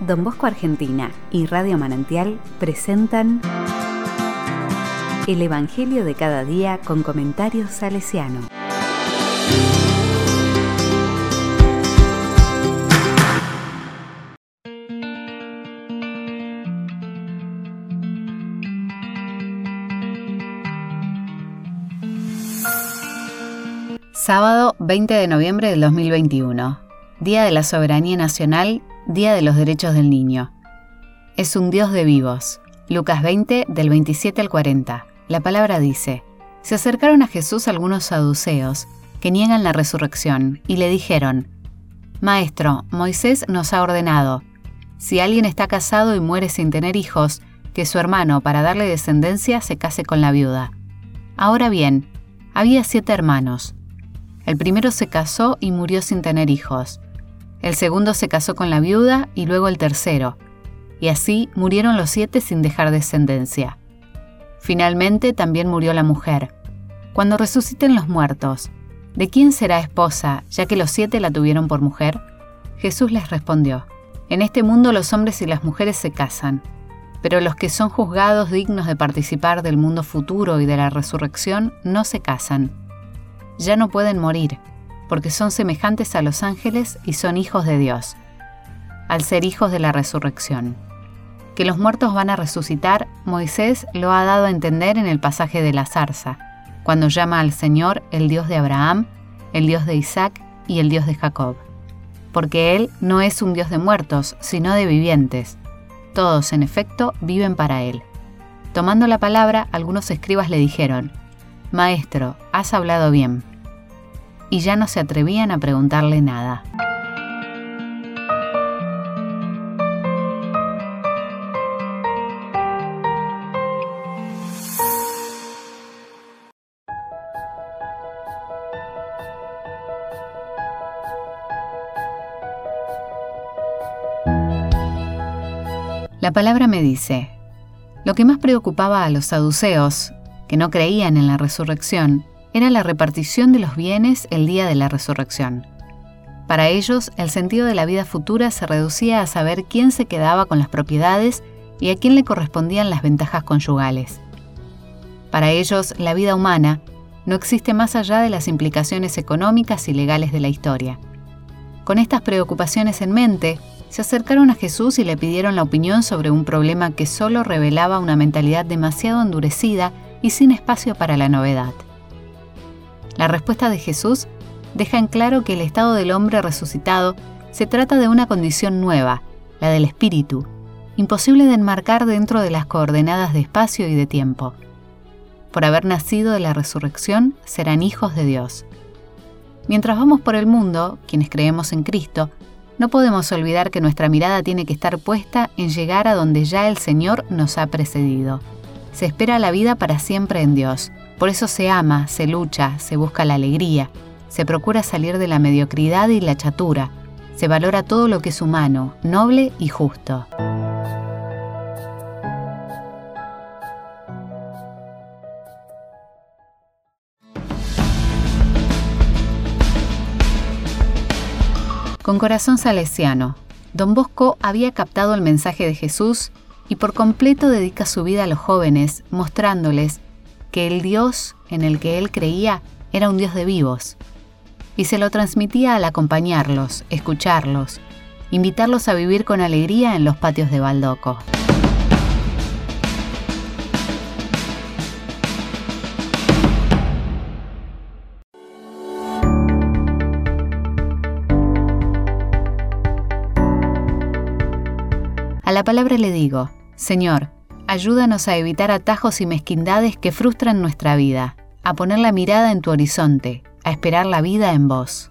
Don Bosco Argentina y Radio Manantial presentan El Evangelio de cada día con comentarios salesiano. Sábado 20 de noviembre del 2021, Día de la Soberanía Nacional Día de los Derechos del Niño. Es un Dios de vivos. Lucas 20, del 27 al 40. La palabra dice, Se acercaron a Jesús algunos saduceos, que niegan la resurrección, y le dijeron, Maestro, Moisés nos ha ordenado, si alguien está casado y muere sin tener hijos, que su hermano, para darle descendencia, se case con la viuda. Ahora bien, había siete hermanos. El primero se casó y murió sin tener hijos. El segundo se casó con la viuda y luego el tercero, y así murieron los siete sin dejar descendencia. Finalmente también murió la mujer. Cuando resuciten los muertos, ¿de quién será esposa, ya que los siete la tuvieron por mujer? Jesús les respondió, En este mundo los hombres y las mujeres se casan, pero los que son juzgados dignos de participar del mundo futuro y de la resurrección no se casan. Ya no pueden morir porque son semejantes a los ángeles y son hijos de Dios, al ser hijos de la resurrección. Que los muertos van a resucitar, Moisés lo ha dado a entender en el pasaje de la zarza, cuando llama al Señor el Dios de Abraham, el Dios de Isaac y el Dios de Jacob. Porque Él no es un Dios de muertos, sino de vivientes. Todos, en efecto, viven para Él. Tomando la palabra, algunos escribas le dijeron, Maestro, has hablado bien y ya no se atrevían a preguntarle nada. La palabra me dice, lo que más preocupaba a los saduceos, que no creían en la resurrección, era la repartición de los bienes el día de la resurrección. Para ellos, el sentido de la vida futura se reducía a saber quién se quedaba con las propiedades y a quién le correspondían las ventajas conyugales. Para ellos, la vida humana no existe más allá de las implicaciones económicas y legales de la historia. Con estas preocupaciones en mente, se acercaron a Jesús y le pidieron la opinión sobre un problema que solo revelaba una mentalidad demasiado endurecida y sin espacio para la novedad. La respuesta de Jesús deja en claro que el estado del hombre resucitado se trata de una condición nueva, la del espíritu, imposible de enmarcar dentro de las coordenadas de espacio y de tiempo. Por haber nacido de la resurrección, serán hijos de Dios. Mientras vamos por el mundo, quienes creemos en Cristo, no podemos olvidar que nuestra mirada tiene que estar puesta en llegar a donde ya el Señor nos ha precedido. Se espera la vida para siempre en Dios, por eso se ama, se lucha, se busca la alegría, se procura salir de la mediocridad y la chatura, se valora todo lo que es humano, noble y justo. Con corazón salesiano, don Bosco había captado el mensaje de Jesús y por completo dedica su vida a los jóvenes, mostrándoles que el Dios en el que él creía era un Dios de vivos, y se lo transmitía al acompañarlos, escucharlos, invitarlos a vivir con alegría en los patios de Baldoco. A la palabra le digo, Señor, Ayúdanos a evitar atajos y mezquindades que frustran nuestra vida, a poner la mirada en tu horizonte, a esperar la vida en vos.